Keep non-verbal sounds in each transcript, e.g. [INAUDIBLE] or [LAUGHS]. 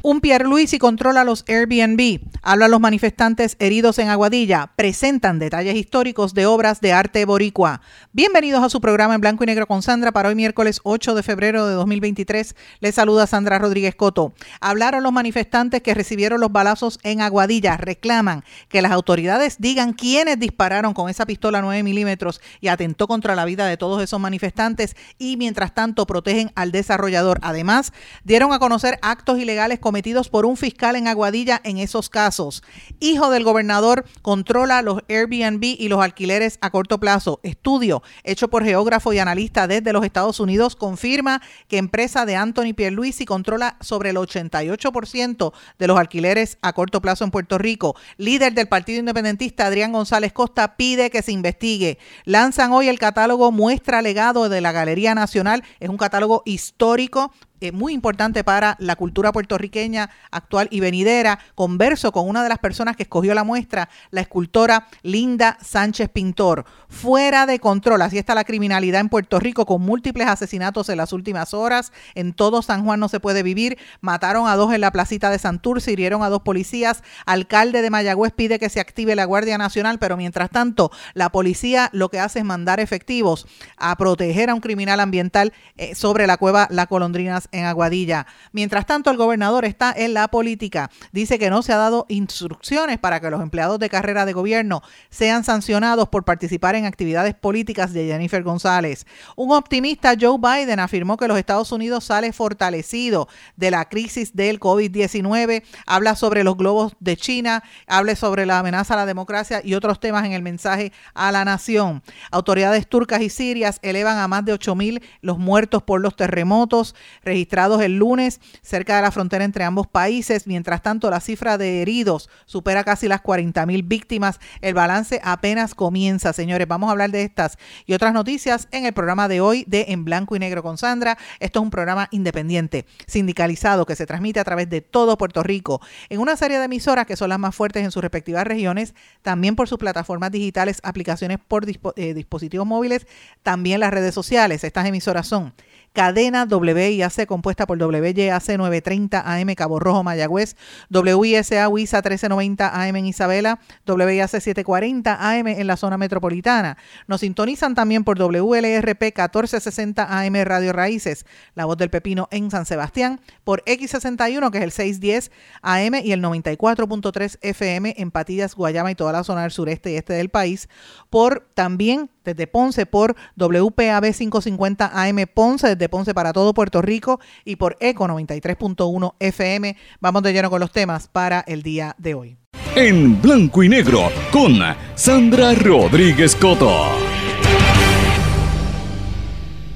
Un Pierluisi controla los Airbnb. Habla a los manifestantes heridos en Aguadilla. Presentan detalles históricos de obras de arte boricua. Bienvenidos a su programa en blanco y negro con Sandra para hoy miércoles 8 de febrero de 2023. Les saluda Sandra Rodríguez Coto. Hablaron los manifestantes que recibieron los balazos en Aguadilla. Reclaman que las autoridades digan quiénes dispararon con esa pistola 9 milímetros y atentó contra la vida de todos esos manifestantes y mientras tanto protegen al desarrollador. Además, dieron a conocer actos ilegales cometidos por un fiscal en Aguadilla en esos casos. Hijo del gobernador controla los Airbnb y los alquileres a corto plazo. Estudio hecho por geógrafo y analista desde los Estados Unidos confirma que empresa de Anthony Pierluisi controla sobre el 88% de los alquileres a corto plazo en Puerto Rico. Líder del Partido Independentista Adrián González Costa pide que se investigue. Lanzan hoy el catálogo Muestra Legado de la Galería Nacional. Es un catálogo histórico eh, muy importante para la cultura puertorriqueña actual y venidera. Converso con una de las personas que escogió la muestra, la escultora Linda Sánchez Pintor. Fuera de control, así está la criminalidad en Puerto Rico con múltiples asesinatos en las últimas horas. En todo San Juan no se puede vivir. Mataron a dos en la placita de Santurce, hirieron a dos policías. Alcalde de Mayagüez pide que se active la Guardia Nacional, pero mientras tanto, la policía lo que hace es mandar efectivos a proteger a un criminal ambiental eh, sobre la cueva La Colondrinas en Aguadilla. Mientras tanto, el gobernador está en la política. Dice que no se ha dado instrucciones para que los empleados de carrera de gobierno sean sancionados por participar en actividades políticas de Jennifer González. Un optimista, Joe Biden, afirmó que los Estados Unidos sale fortalecido de la crisis del COVID-19. Habla sobre los globos de China, habla sobre la amenaza a la democracia y otros temas en el mensaje a la nación. Autoridades turcas y sirias elevan a más de 8.000 los muertos por los terremotos registrados el lunes cerca de la frontera entre ambos países. Mientras tanto, la cifra de heridos supera casi las 40 mil víctimas. El balance apenas comienza, señores. Vamos a hablar de estas y otras noticias en el programa de hoy de En Blanco y Negro con Sandra. Esto es un programa independiente, sindicalizado, que se transmite a través de todo Puerto Rico en una serie de emisoras que son las más fuertes en sus respectivas regiones, también por sus plataformas digitales, aplicaciones por eh, dispositivos móviles, también las redes sociales. Estas emisoras son cadena WIAC compuesta por WYAC 930 AM Cabo Rojo Mayagüez, WISA WISA 1390 AM en Isabela, WIAC 740 AM en la zona metropolitana. Nos sintonizan también por WLRP 1460 AM Radio Raíces, La Voz del Pepino en San Sebastián, por X61 que es el 610 AM y el 94.3 FM en Patillas, Guayama y toda la zona del sureste y este del país, por también desde Ponce por WPAB 550 AM Ponce, desde Ponce para todo Puerto Rico y por ECO 93.1 FM. Vamos de lleno con los temas para el día de hoy. En blanco y negro con Sandra Rodríguez Coto.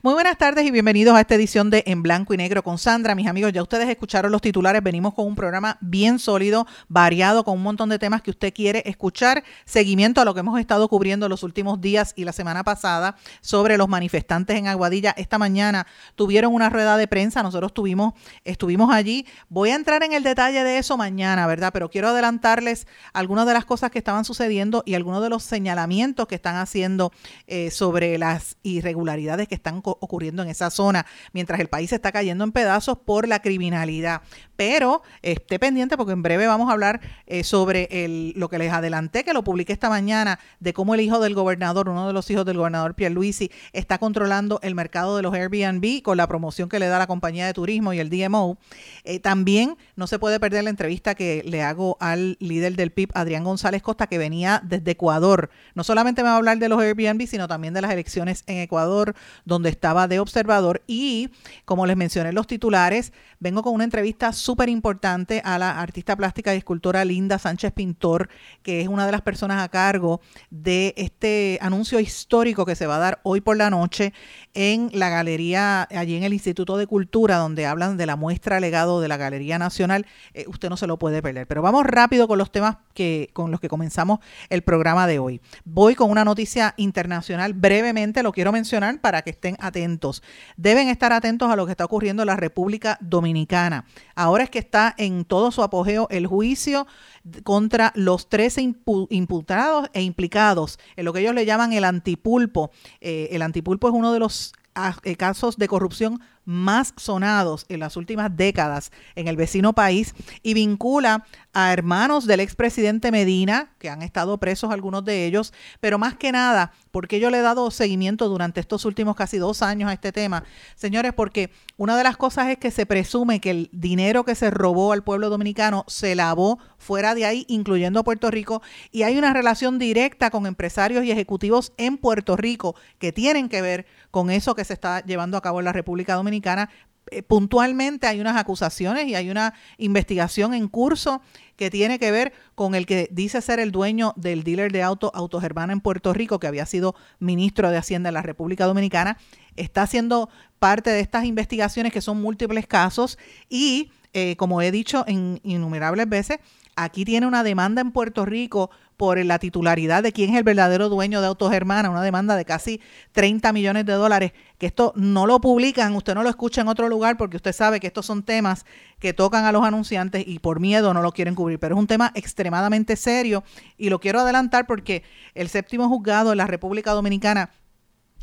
Muy buenas tardes y bienvenidos a esta edición de En Blanco y Negro con Sandra. Mis amigos, ya ustedes escucharon los titulares. Venimos con un programa bien sólido, variado, con un montón de temas que usted quiere escuchar. Seguimiento a lo que hemos estado cubriendo los últimos días y la semana pasada sobre los manifestantes en Aguadilla. Esta mañana tuvieron una rueda de prensa. Nosotros tuvimos, estuvimos allí. Voy a entrar en el detalle de eso mañana, ¿verdad? Pero quiero adelantarles algunas de las cosas que estaban sucediendo y algunos de los señalamientos que están haciendo eh, sobre las irregularidades que están ocurriendo en esa zona, mientras el país está cayendo en pedazos por la criminalidad. Pero esté pendiente porque en breve vamos a hablar eh, sobre lo que les adelanté, que lo publiqué esta mañana, de cómo el hijo del gobernador, uno de los hijos del gobernador Pierluisi, está controlando el mercado de los Airbnb con la promoción que le da la compañía de turismo y el DMO. Eh, también no se puede perder la entrevista que le hago al líder del PIB, Adrián González Costa, que venía desde Ecuador. No solamente me va a hablar de los Airbnb, sino también de las elecciones en Ecuador, donde estaba de observador. Y como les mencioné en los titulares, vengo con una entrevista súper importante a la artista plástica y escultora Linda Sánchez Pintor, que es una de las personas a cargo de este anuncio histórico que se va a dar hoy por la noche en la galería, allí en el Instituto de Cultura, donde hablan de la muestra legado de la Galería Nacional. Eh, usted no se lo puede perder. Pero vamos rápido con los temas que, con los que comenzamos el programa de hoy. Voy con una noticia internacional brevemente, lo quiero mencionar para que estén atentos. Deben estar atentos a lo que está ocurriendo en la República Dominicana. Ahora es que está en todo su apogeo el juicio contra los 13 imputados e implicados en lo que ellos le llaman el antipulpo. Eh, el antipulpo es uno de los eh, casos de corrupción más sonados en las últimas décadas en el vecino país y vincula a hermanos del expresidente Medina, que han estado presos algunos de ellos, pero más que nada, porque yo le he dado seguimiento durante estos últimos casi dos años a este tema, señores, porque una de las cosas es que se presume que el dinero que se robó al pueblo dominicano se lavó fuera de ahí, incluyendo a Puerto Rico, y hay una relación directa con empresarios y ejecutivos en Puerto Rico que tienen que ver con eso que se está llevando a cabo en la República Dominicana, eh, puntualmente hay unas acusaciones y hay una investigación en curso que tiene que ver con el que dice ser el dueño del dealer de auto Autogermana en Puerto Rico, que había sido ministro de Hacienda en la República Dominicana. Está siendo parte de estas investigaciones que son múltiples casos y, eh, como he dicho en innumerables veces, aquí tiene una demanda en Puerto Rico por la titularidad de quién es el verdadero dueño de Autos Hermanas, una demanda de casi 30 millones de dólares, que esto no lo publican, usted no lo escucha en otro lugar porque usted sabe que estos son temas que tocan a los anunciantes y por miedo no lo quieren cubrir, pero es un tema extremadamente serio y lo quiero adelantar porque el séptimo juzgado de la República Dominicana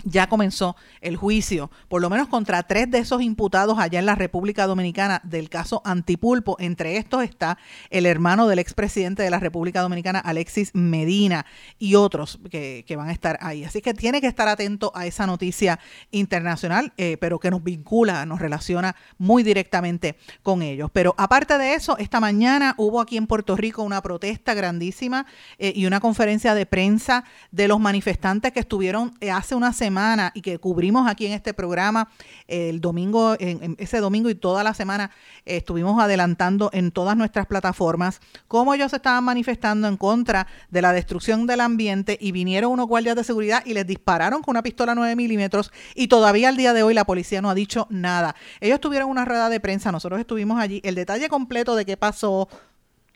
ya comenzó el juicio, por lo menos contra tres de esos imputados allá en la República Dominicana del caso Antipulpo. Entre estos está el hermano del expresidente de la República Dominicana, Alexis Medina, y otros que, van a estar ahí. Así que tiene que estar atento a esa noticia internacional, eh, pero que nos vincula, nos relaciona muy directamente con ellos. Pero aparte de eso, esta mañana hubo aquí en Puerto Rico una protesta grandísima eh, y una conferencia de prensa de los manifestantes que estuvieron eh, hace una semana y que cubrimos aquí en este programa el domingo, en, ese domingo y toda la semana estuvimos adelantando en todas nuestras plataformas cómo ellos estaban manifestando en contra de la destrucción del ambiente y vinieron unos guardias de seguridad y les dispararon con una pistola 9 milímetros y todavía al día de hoy la policía no ha dicho nada. Ellos tuvieron una rueda de prensa, nosotros estuvimos allí. El detalle completo de qué pasó,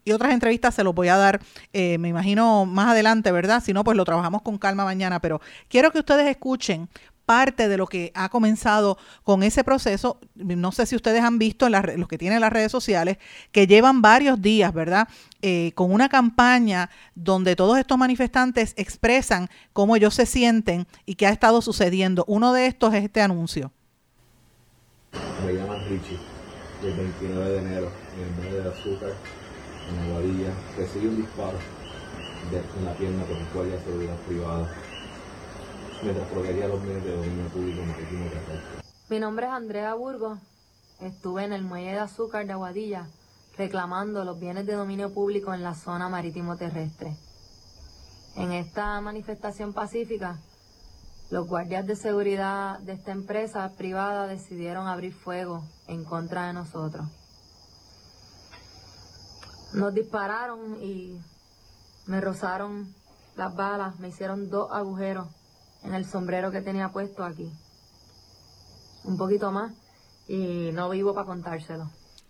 y otras entrevistas se los voy a dar, eh, me imagino, más adelante, ¿verdad? Si no, pues lo trabajamos con calma mañana, pero quiero que ustedes escuchen parte de lo que ha comenzado con ese proceso. No sé si ustedes han visto en los que tienen las redes sociales, que llevan varios días, ¿verdad? Eh, con una campaña donde todos estos manifestantes expresan cómo ellos se sienten y qué ha estado sucediendo. Uno de estos es este anuncio. Me llamo Richie, el 29 de enero, en el mes de azúcar Mi nombre es Andrea Burgos. Estuve en el muelle de azúcar de Aguadilla reclamando los bienes de dominio público en la zona marítimo terrestre. En esta manifestación pacífica, los guardias de seguridad de esta empresa privada decidieron abrir fuego en contra de nosotros. Nos dispararon y me rozaron las balas, me hicieron dos agujeros en el sombrero que tenía puesto aquí. Un poquito más y no vivo para contárselo.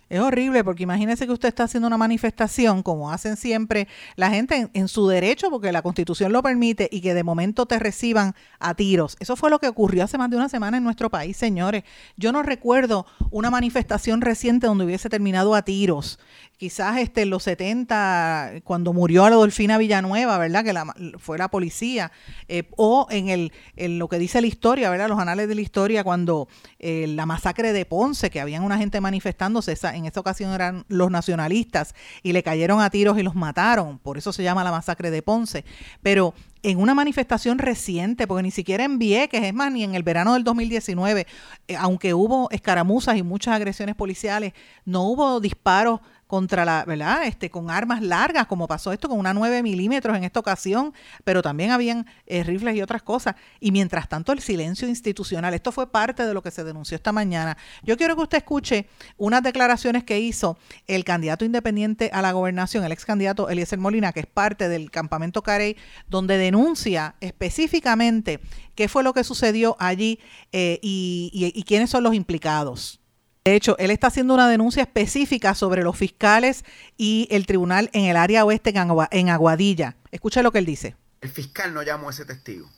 Es horrible porque imagínese que usted está haciendo una manifestación, como hacen siempre la gente en, su derecho, porque la constitución lo permite, y que de momento te reciban a tiros. Eso fue lo que ocurrió hace más de una semana en nuestro país, señores. Yo no recuerdo una manifestación reciente donde hubiese terminado a tiros quizás este, en los 70, cuando murió Adolfina Villanueva, ¿verdad? Que la, fue la policía, eh, o en, el, en lo que dice la historia, ¿verdad? Los anales de la historia, cuando eh, la masacre de Ponce, que habían una gente manifestándose, esa, en esa ocasión eran los nacionalistas, y le cayeron a tiros y los mataron, por eso se llama la masacre de Ponce. Pero en una manifestación reciente, porque ni siquiera en Vieques, es más, ni en el verano del 2019, eh, aunque hubo escaramuzas y muchas agresiones policiales, no hubo disparos contra la, ¿verdad? Este, con armas largas, como pasó esto con una 9 milímetros en esta ocasión, pero también habían eh, rifles y otras cosas. Y mientras tanto, el silencio institucional. Esto fue parte de lo que se denunció esta mañana. Yo quiero que usted escuche unas declaraciones que hizo el candidato independiente a la gobernación, el ex candidato Eliezer Molina, que es parte del campamento Carey, donde denuncia específicamente qué fue lo que sucedió allí eh, y quiénes son los implicados. De hecho, él está haciendo una denuncia específica sobre los fiscales y el tribunal en el área oeste en Aguadilla. Escucha lo que él dice. El fiscal no llamó a ese testigo.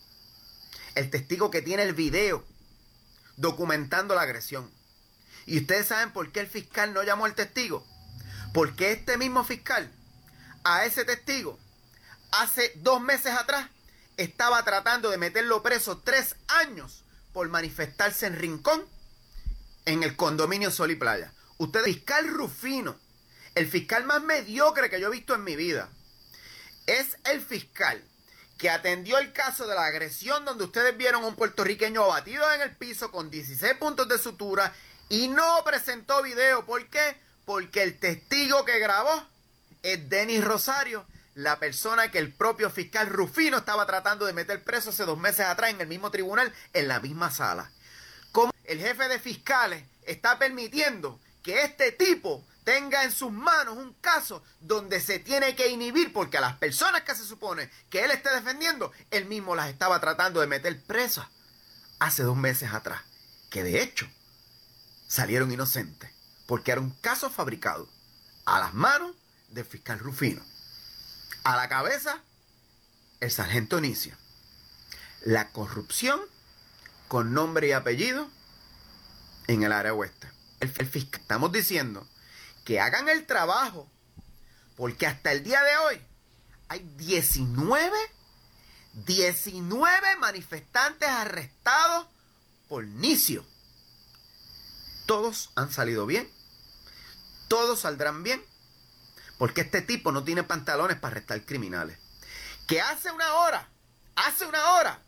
El testigo que tiene el video documentando la agresión. ¿Y ustedes saben por qué el fiscal no llamó al testigo? Porque este mismo fiscal a ese testigo hace dos meses atrás estaba tratando de meterlo preso tres años por manifestarse en Rincón en el condominio Sol y Playa. Usted, fiscal Rufino, el fiscal más mediocre que yo he visto en mi vida, es el fiscal que atendió el caso de la agresión donde ustedes vieron a un puertorriqueño abatido en el piso con 16 puntos de sutura y no presentó video. ¿Por qué? Porque el testigo que grabó es Denis Rosario, la persona que el propio fiscal Rufino estaba tratando de meter preso hace dos meses atrás en el mismo tribunal, en la misma sala el jefe de fiscales está permitiendo que este tipo tenga en sus manos un caso donde se tiene que inhibir porque a las personas que se supone que él esté defendiendo, él mismo las estaba tratando de meter presas hace dos meses atrás, que de hecho salieron inocentes porque era un caso fabricado a las manos del fiscal Rufino. A la cabeza, el sargento Inicio. La corrupción con nombre y apellido en el área oeste. El, fiscal, estamos diciendo que hagan el trabajo, porque hasta el día de hoy hay 19, 19 manifestantes arrestados por Nicio. Todos han salido bien, todos saldrán bien, porque este tipo no tiene pantalones para arrestar criminales. Que hace una hora, hace una hora,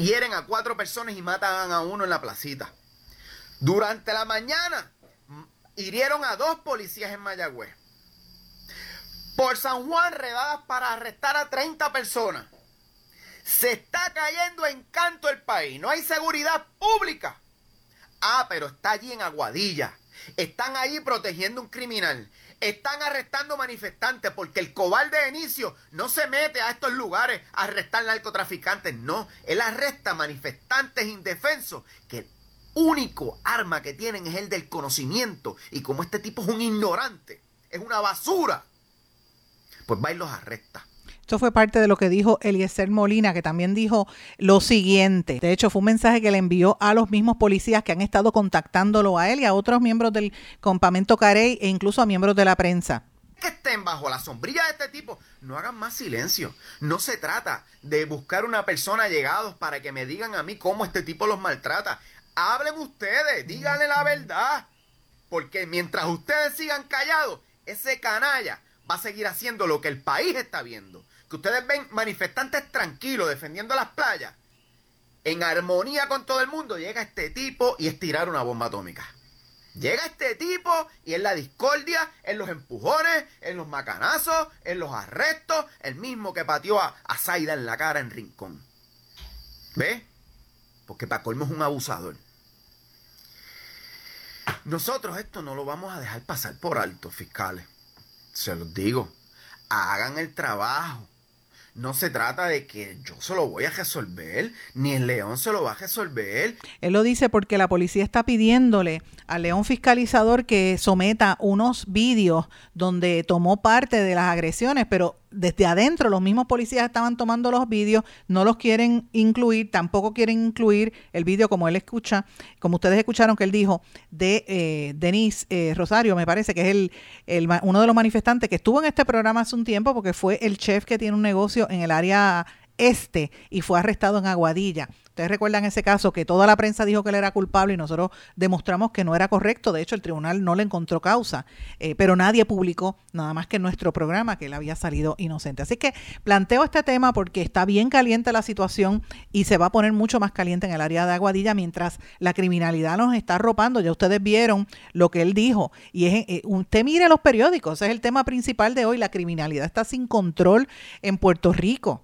hieren a cuatro personas y matan a uno en la placita. Durante la mañana hirieron a dos policías en Mayagüez. Por San Juan redadas para arrestar a 30 personas. Se está cayendo en canto el país. No hay seguridad pública. Ah, pero está allí en Aguadilla. Están allí protegiendo un criminal. Están arrestando manifestantes porque el cobarde de inicio no se mete a estos lugares a arrestar narcotraficantes. No, él arresta manifestantes indefensos que único arma que tienen es el del conocimiento. Y como este tipo es un ignorante, es una basura, pues va y los arresta. Esto fue parte de lo que dijo Eliezer Molina, que también dijo lo siguiente. De hecho, fue un mensaje que le envió a los mismos policías que han estado contactándolo a él y a otros miembros del campamento Carey e incluso a miembros de la prensa que estén bajo la sombrilla de este tipo, no hagan más silencio. No se trata de buscar una persona llegados para que me digan a mí cómo este tipo los maltrata. Hablen ustedes, díganle la verdad. Porque mientras ustedes sigan callados, ese canalla va a seguir haciendo lo que el país está viendo. Que ustedes ven manifestantes tranquilos defendiendo las playas. En armonía con todo el mundo llega este tipo y es tirar una bomba atómica. Llega este tipo y en la discordia, en los empujones, en los macanazos, en los arrestos, el mismo que pateó a, a en la cara en Rincón. ¿Ve? Porque para colmo es un abusador. Nosotros esto no lo vamos a dejar pasar por alto, fiscales. Se los digo. Hagan el trabajo. No se trata de que yo se lo voy a resolver, ni el León se lo va a resolver. Él lo dice porque la policía está pidiéndole al León fiscalizador que someta unos vídeos donde tomó parte de las agresiones, pero desde adentro los mismos policías estaban tomando los vídeos, no los quieren incluir, tampoco quieren incluir el vídeo como él escucha, como ustedes escucharon que él dijo, de eh, Denise eh, Rosario, me parece que es el, el, uno de los manifestantes que estuvo en este programa hace un tiempo porque fue el chef que tiene un negocio en el área Este y fue arrestado en Aguadilla. Ustedes recuerdan ese caso que toda la prensa dijo que él era culpable y nosotros demostramos que no era correcto. De hecho, el tribunal no le encontró causa, eh, pero nadie publicó nada más que en nuestro programa que él había salido inocente. Así que planteo este tema porque está bien caliente la situación y se va a poner mucho más caliente en el área de Aguadilla mientras la criminalidad nos está arropando. Ya ustedes vieron lo que él dijo. Y es, eh, usted mire los periódicos, es el tema principal de hoy. La criminalidad está sin control en Puerto Rico.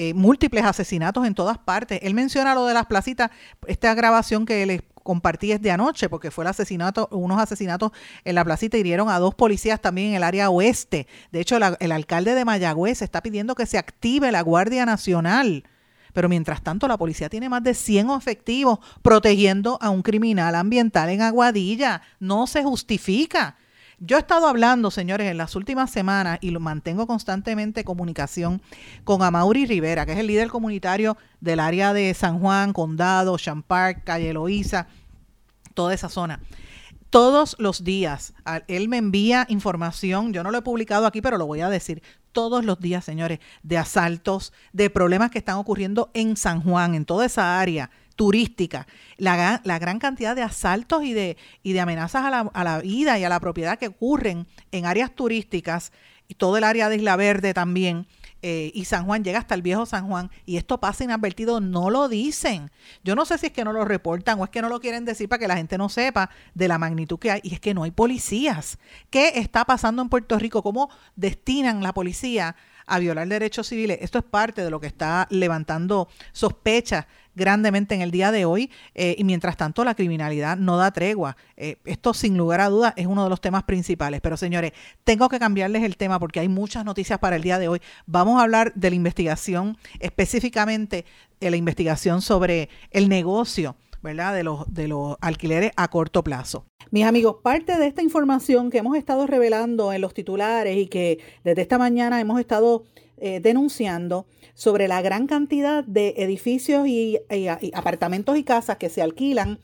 Eh, múltiples asesinatos en todas partes. Él menciona lo de las placitas, esta grabación que les compartí es de anoche, porque fue el asesinato, unos asesinatos en la placita, hirieron a dos policías también en el área oeste. De hecho, el alcalde de Mayagüez está pidiendo que se active la Guardia Nacional. Pero mientras tanto, la policía tiene más de 100 efectivos protegiendo a un criminal ambiental en Aguadilla. No se justifica. Yo he estado hablando, señores, en las últimas semanas y lo mantengo constantemente comunicación con Amaury Rivera, que es el líder comunitario del área de San Juan, Condado, Champar, Calle Loíza, toda esa zona todos los días. Él me envía información, yo no lo he publicado aquí, pero lo voy a decir, todos los días, señores, de asaltos, de problemas que están ocurriendo en San Juan, en toda esa área turística, la, gran cantidad de asaltos y de, y de amenazas a la, a la vida y a la propiedad que ocurren en áreas turísticas y todo el área de Isla Verde también. Eh, y San Juan llega hasta el viejo San Juan y esto pasa inadvertido, no lo dicen. Yo no sé si es que no lo reportan o es que no lo quieren decir para que la gente no sepa de la magnitud que hay y es que no hay policías. ¿Qué está pasando en Puerto Rico? ¿Cómo destinan la policía a violar derechos civiles? Esto es parte de lo que está levantando sospechas grandemente en el día de hoy eh, y mientras tanto la criminalidad no da tregua. Eh, esto sin lugar a dudas es uno de los temas principales. Pero señores, tengo que cambiarles el tema porque hay muchas noticias para el día de hoy. Vamos a hablar de la investigación, específicamente de la investigación sobre el negocio. ¿verdad? De los, de los alquileres a corto plazo. Mis amigos, parte de esta información que hemos estado revelando en los titulares y que desde esta mañana hemos estado eh, denunciando sobre la gran cantidad de edificios y, apartamentos y casas que se alquilan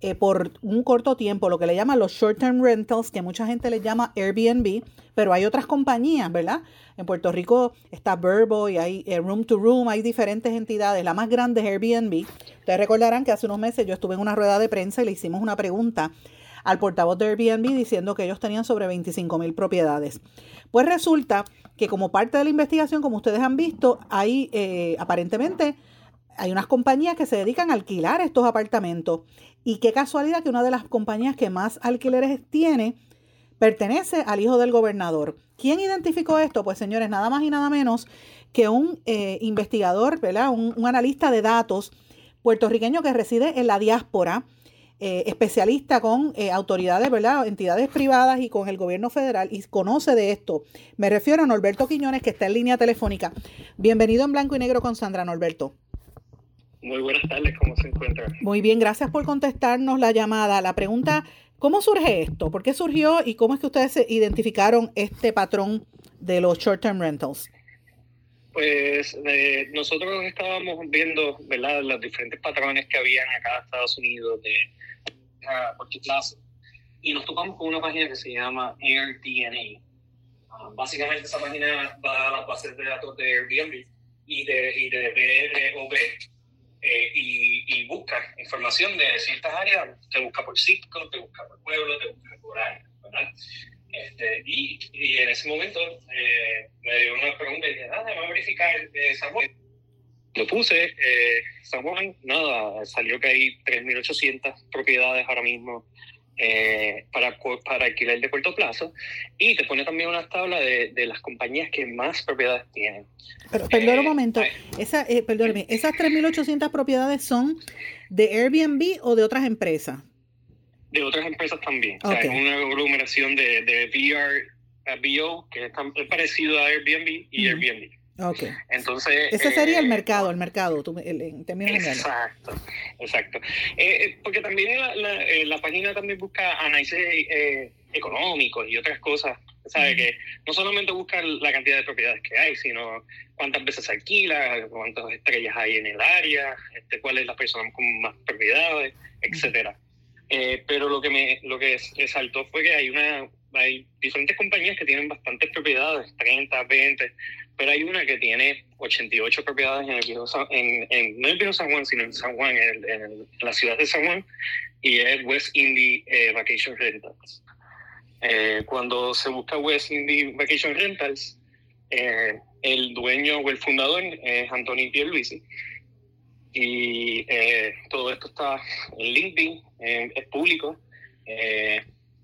eh, por un corto tiempo, lo que le llaman los short-term rentals, que mucha gente le llama Airbnb, pero hay otras compañías, ¿verdad? En Puerto Rico está Verbo y hay eh, Room to Room, hay diferentes entidades. La más grande es Airbnb. Ustedes recordarán que hace unos meses yo estuve en una rueda de prensa y le hicimos una pregunta al portavoz de Airbnb diciendo que ellos tenían sobre 25 mil propiedades. Pues resulta que como parte de la investigación, como ustedes han visto, hay eh, aparentemente hay unas compañías que se dedican a alquilar estos apartamentos. Y qué casualidad que una de las compañías que más alquileres tiene pertenece al hijo del gobernador. ¿Quién identificó esto? Pues señores, nada más y nada menos que un eh, investigador, ¿verdad? Un, un, analista de datos puertorriqueño que reside en la diáspora eh, especialista con eh, autoridades, ¿verdad? Entidades privadas y con el gobierno federal y conoce de esto. Me refiero a Norberto Quiñones, que está en línea telefónica. Bienvenido en Blanco y Negro con Sandra Norberto. Muy buenas tardes, ¿cómo se encuentra? Muy bien, gracias por contestarnos la llamada. La pregunta, ¿cómo surge esto? ¿Por qué surgió y cómo es que ustedes identificaron este patrón de los short-term rentals? Pues eh, nosotros estábamos viendo ¿verdad? los diferentes patrones que habían acá en Estados Unidos de a corto plazo. Y nos topamos con una página que se llama AirDNA. Ah, básicamente esa página va a las bases de datos de Airbnb y de, y de BROB eh, y, busca información de ciertas áreas. Te busca por sitio, te busca por pueblo, te busca por área. ¿verdad? Este, y, y, en ese momento eh, me dio una pregunta y dije, nada, vamos a verificar eh, lo puse, eh, San nada, salió que hay 3.800 propiedades ahora mismo eh, para, para alquiler de corto plazo y te pone también una tabla de, de las compañías que más propiedades tienen. Pero, perdón un eh, momento, Esa, eh, ¿esas 3.800 propiedades son de Airbnb o de otras empresas? De otras empresas también. O sea, es una aglomeración de, de VR, BO, que es, parecido a Airbnb y Airbnb. Okay. Entonces. Ese sería el eh, mercado, el mercado, tú, en términos Exacto, exacto. Eh, eh, porque también la, la, página también busca análisis económicos y otras cosas. ¿Sabe? Que no solamente busca la cantidad de propiedades que hay, sino cuántas veces se alquila, cuántas estrellas hay en el área, este, cuál es la persona con más propiedades, etcétera. Pero lo que me lo que saltó fue que hay una hay diferentes compañías que tienen bastantes propiedades, 30, 20, pero hay una que tiene 88 propiedades en el viejo San, en, en, no en el viejo San Juan, sino en San Juan, en, en, la ciudad de San Juan, y es West Indie eh, Vacation Rentals. Eh, cuando se busca West Indie Vacation Rentals, eh, el dueño o el fundador es Anthony Pierluisi. Y eh, todo esto está en LinkedIn, es público.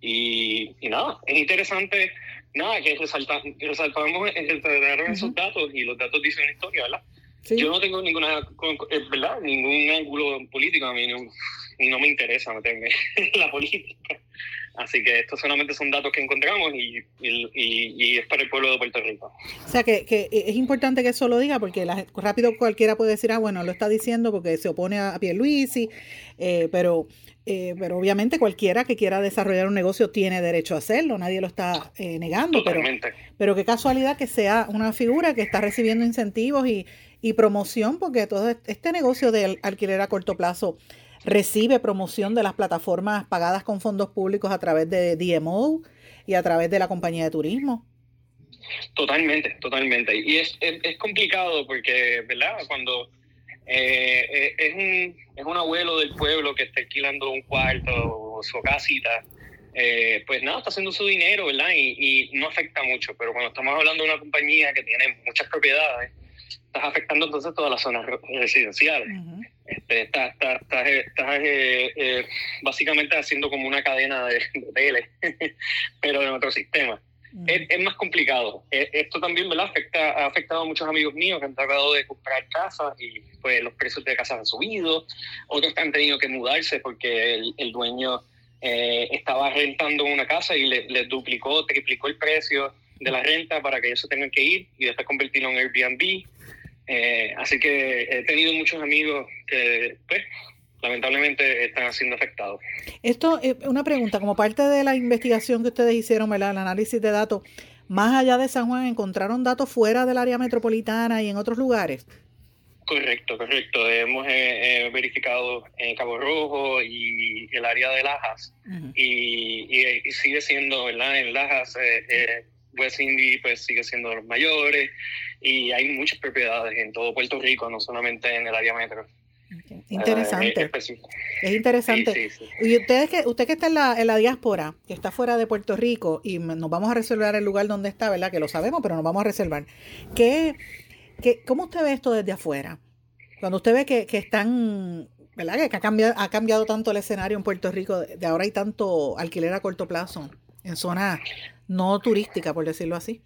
Y, y, nada, es interesante, nada, que resalta, resaltamos esos datos y los datos dicen una historia, ¿verdad? Yo no tengo ninguna, ¿verdad? Ningún ángulo político, a mí no, no me interesa meterme [LAUGHS] en la política. Así que estos solamente son datos que encontramos y, y, y, es para el pueblo de Puerto Rico. O sea, que, que es importante que eso lo diga porque la, rápido cualquiera puede decir, ah, bueno, lo está diciendo porque se opone a, Pierluisi, eh, pero, eh, pero obviamente cualquiera que quiera desarrollar un negocio tiene derecho a hacerlo, nadie lo está eh, negando. Pero, pero qué casualidad que sea una figura que está recibiendo incentivos y, y promoción porque todo este negocio del alquiler a corto plazo recibe promoción de las plataformas pagadas con fondos públicos a través de DMO y a través de la compañía de turismo. Totalmente, totalmente. Y es, es, complicado porque, ¿verdad? Cuando eh, eh, es, un, es un abuelo del pueblo que está alquilando un cuarto o su casita, eh, pues nada, está haciendo su dinero, ¿verdad? Y, y, no afecta mucho. Pero cuando estamos hablando de una compañía que tiene muchas propiedades, estás afectando entonces todas las zonas residenciales. este, estás, estás, estás, eh, eh, básicamente haciendo como una cadena de, hoteles, [LAUGHS] pero en otro sistema. es, es, más complicado. E, esto también ¿verdad? Afecta, ha afectado a muchos amigos míos que han tratado de comprar casas y pues los precios de casas han subido. Otros que han tenido que mudarse porque el, el dueño eh, estaba rentando una casa y les le duplicó, triplicó el precio de la renta para que ellos se tengan que ir y después convertirlo en Airbnb eh, así que he tenido muchos amigos que, pues, lamentablemente están siendo afectados. Esto es una pregunta, como parte de la investigación que ustedes hicieron, ¿verdad? el análisis de datos, más allá de San Juan, ¿encontraron datos fuera del área metropolitana y en otros lugares? Correcto, correcto. Hemos eh, eh, verificado en Cabo Rojo y el área de Lajas. y, sigue siendo, ¿verdad? En Lajas, West Indy pues sigue siendo los mayores y hay muchas propiedades en todo Puerto Rico, no solamente en el área metro. Interesante. Eh, es interesante. Y ustedes que, usted que está en la, en la diáspora, que está fuera de Puerto Rico, y nos vamos a reservar el lugar donde está, ¿verdad? Que lo sabemos, pero nos vamos a reservar. ¿Qué, qué, ¿Cómo usted ve esto desde afuera? Cuando usted ve que, que están, ¿verdad? Que ha cambiado, ha cambiado tanto el escenario en Puerto Rico, de ahora hay tanto alquiler a corto plazo en zonas no turísticas, por decirlo así.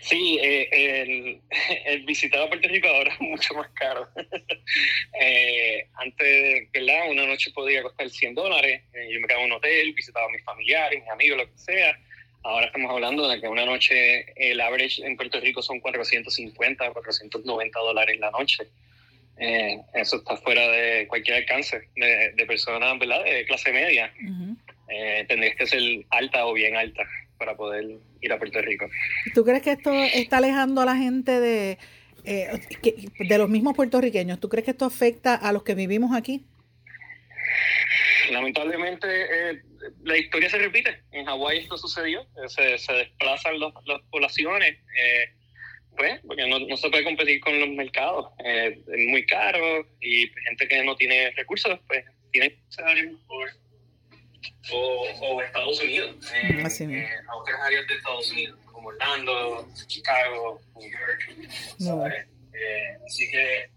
Sí, eh, el, [LAUGHS] el, visitar a Puerto Rico ahora es mucho más caro. [LAUGHS] eh, antes, ¿verdad? Una noche podía costar 100 dólares. Eh, yo me quedaba en un hotel, visitaba a mis familiares, mis amigos, lo que sea. Ahora estamos hablando de que una noche, el average en Puerto Rico son 450, 490 dólares la noche. Eso está fuera de cualquier alcance de, de personas, ¿verdad? De clase media. Eh, tendrías que ser alta o bien alta para poder ir a Puerto Rico. ¿Tú crees que esto está alejando a la gente de, eh, de los mismos puertorriqueños? ¿Tú crees que esto afecta a los que vivimos aquí? Lamentablemente eh, la historia se repite. En Hawái esto sucedió. Se, se desplazan los, las poblaciones. Eh, pues, porque no, no, se puede competir con los mercados. Eh, es muy caro y gente que no tiene recursos, pues tiene que salir por o, o Estados Unidos, eh, eh, a otras áreas de Estados Unidos, como Orlando, Chicago, New York. No. Eh, así que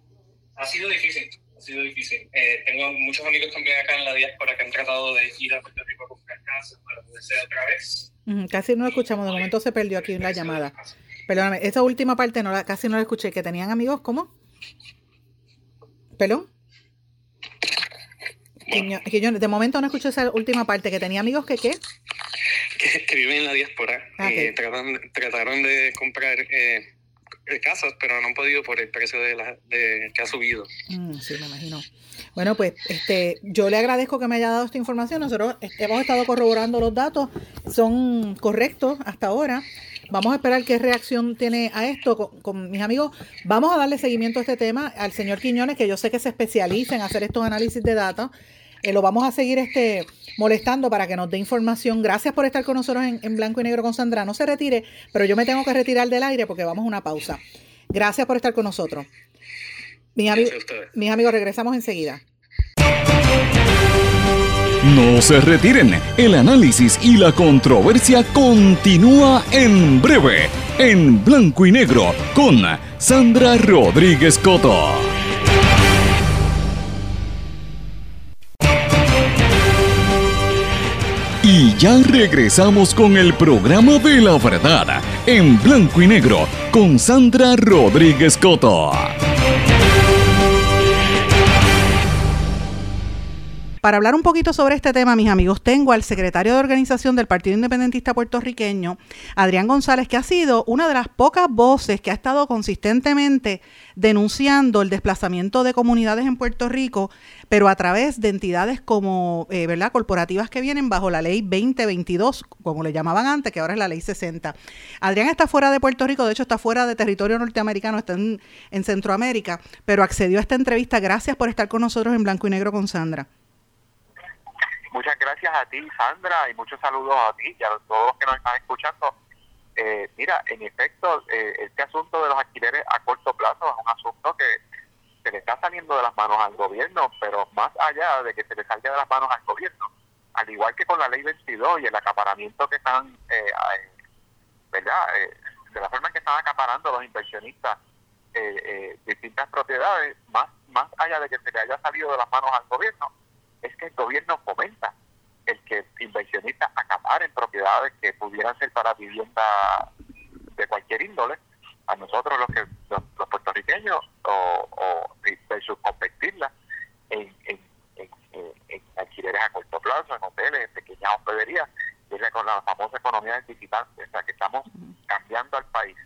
ha sido difícil, ha sido difícil. Eh, tengo muchos amigos también acá en la diáspora que han tratado de ir a Puerto Rico a comprar casas para poder ser otra vez. casi no lo escuchamos, de momento se perdió aquí en la llamada. Perdóname, esa última parte no la, casi no la escuché, que tenían amigos, ¿cómo? ¿Pelón? Que yo de momento no escuché esa última parte, que tenía amigos que qué. Que, viven en la diáspora ah, y trataron, de comprar eh, casas, pero no han podido por el precio de, la, de que ha subido. Mm, sí, me imagino. Bueno, pues este, yo le agradezco que me haya dado esta información. Nosotros hemos estado corroborando los datos, son correctos hasta ahora. Vamos a esperar qué reacción tiene a esto con, con, mis amigos. Vamos a darle seguimiento a este tema al señor Quiñones, que yo sé que se especializa en hacer estos análisis de datos Eh, lo vamos a seguir este, molestando para que nos dé información. Gracias por estar con nosotros en, blanco y negro con Sandra. No se retire, pero yo me tengo que retirar del aire porque vamos a una pausa. Gracias por estar con nosotros. Mis, mis amigos, regresamos enseguida. No se retiren, el análisis y la controversia continúa en breve, en blanco y negro, con Sandra Rodríguez Coto. Y ya regresamos con el programa de la verdad, en blanco y negro, con Sandra Rodríguez Coto. Para hablar un poquito sobre este tema, mis amigos, tengo al secretario de organización del Partido Independentista Puertorriqueño, Adrián González, que ha sido una de las pocas voces que ha estado consistentemente denunciando el desplazamiento de comunidades en Puerto Rico, pero a través de entidades como, eh, ¿verdad?, corporativas que vienen bajo la ley 2022, como le llamaban antes, que ahora es la ley 60. Adrián está fuera de Puerto Rico, de hecho está fuera de territorio norteamericano, está en, en Centroamérica, pero accedió a esta entrevista. Gracias por estar con nosotros en Blanco y Negro con Sandra. Muchas gracias a ti, Sandra, y muchos saludos a ti y a todos los que nos están escuchando. Eh, mira, en efecto, eh, este asunto de los alquileres a corto plazo es un asunto que se le está saliendo de las manos al gobierno, pero más allá de que se le salga de las manos al gobierno, al igual que con la ley 22 y el acaparamiento que están, eh, ¿verdad? de la forma en que están acaparando los inversionistas distintas propiedades, más, más allá de que se le haya salido de las manos al gobierno, es que el gobierno fomenta el que inversionistas acaparen propiedades que pudieran ser para vivienda de cualquier índole, a nosotros los que los, puertorriqueños o, o versus competirla en, en, en, alquileres a corto plazo, en hoteles, en pequeñas hospederías, con la famosa economía del visitante, o sea que estamos cambiando al país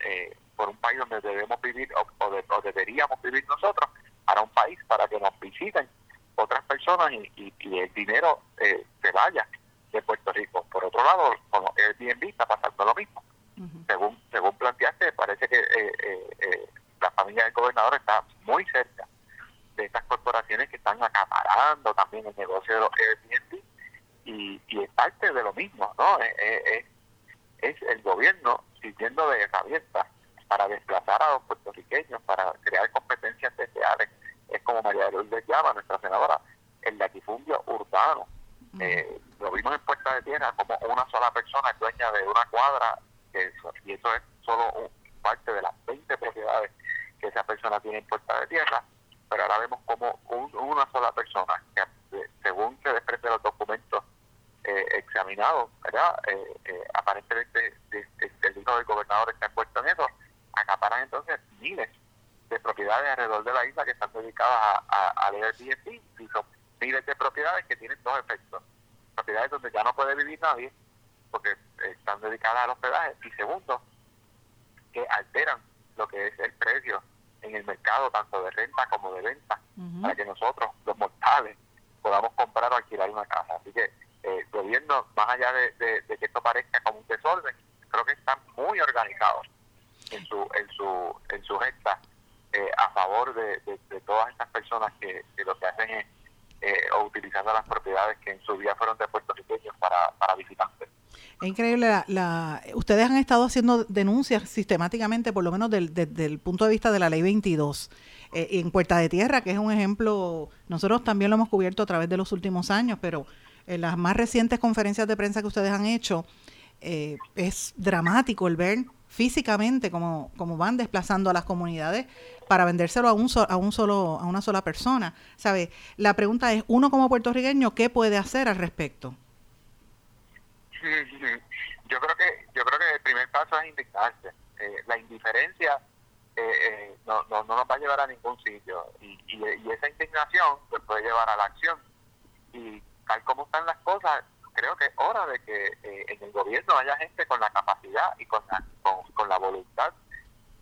eh, por un país donde debemos vivir o, o deberíamos vivir nosotros para un país para que nos visiten otras personas y, el dinero eh, se vaya de Puerto Rico. Por otro lado, con Airbnb está pasando lo mismo. Según según planteaste, parece que eh, eh, la familia del gobernador está muy cerca de estas corporaciones que están acaparando también el negocio de los Airbnb y, y es parte de lo mismo, ¿no? es el gobierno sirviendo de herramienta para desplazar a los puertorriqueños, para crear competencias especiales es como María Lourdes llama, nuestra senadora, el latifundio urbano. Eh, lo vimos en Puerta de Tierra como una sola persona es dueña de una cuadra, y eso es solo parte de las 20 propiedades que esa persona tiene en Puerta de Tierra, pero ahora vemos como una sola persona, que eh, según se desprende los documentos eh, examinados, ¿verdad? aparentemente el hijo del gobernador está puesto en eso, acaparan entonces miles de propiedades alrededor de la isla que están dedicadas a, al Airbnb y son miles de propiedades que tienen dos efectos. Propiedades donde ya no puede vivir nadie porque están dedicadas al hospedaje y segundo, que alteran lo que es el precio en el mercado tanto de renta como de venta para que nosotros, los mortales, podamos comprar o alquilar una casa. Así que eh, el gobierno, más allá de, de que esto parezca como un desorden, creo que están muy organizados en su en su en su gesta eh, a favor de, todas estas personas que, lo que hacen es eh, o utilizando las propiedades que en su día fueron de puertorriqueños para, para visitantes. Es increíble, la, ustedes han estado haciendo denuncias sistemáticamente, por lo menos desde el punto de vista de la ley 22. Eh, en Puerta de Tierra, que es un ejemplo, nosotros también lo hemos cubierto a través de los últimos años, pero en las más recientes conferencias de prensa que ustedes han hecho, es dramático el ver físicamente como, como van desplazando a las comunidades para vendérselo a un, a un solo a una sola persona. ¿Sabe? La pregunta es, uno como puertorriqueño, ¿qué puede hacer al respecto? Yo creo que yo creo que el primer paso es indignarse. Eh, la indiferencia eh, eh, no, no, no, nos va a llevar a ningún sitio y, esa indignación pues, puede llevar a la acción. Y tal como están las cosas, creo que es hora de que en el gobierno haya gente con la capacidad y con la, con la voluntad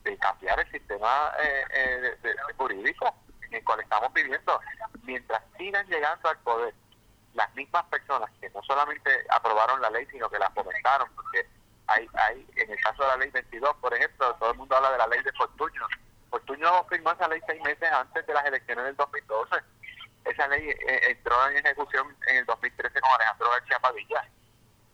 de cambiar el sistema eh, eh, de, jurídico en el cual estamos viviendo. Mientras sigan llegando al poder las mismas personas que no solamente aprobaron la ley, sino que la fomentaron, porque hay, hay en el caso de la ley 22, por ejemplo, todo el mundo habla de la ley de Fortuño. Fortuño firmó esa ley seis meses antes de las elecciones del 2012. esa ley eh, entró en ejecución en el 2013 con Alejandro García Padilla,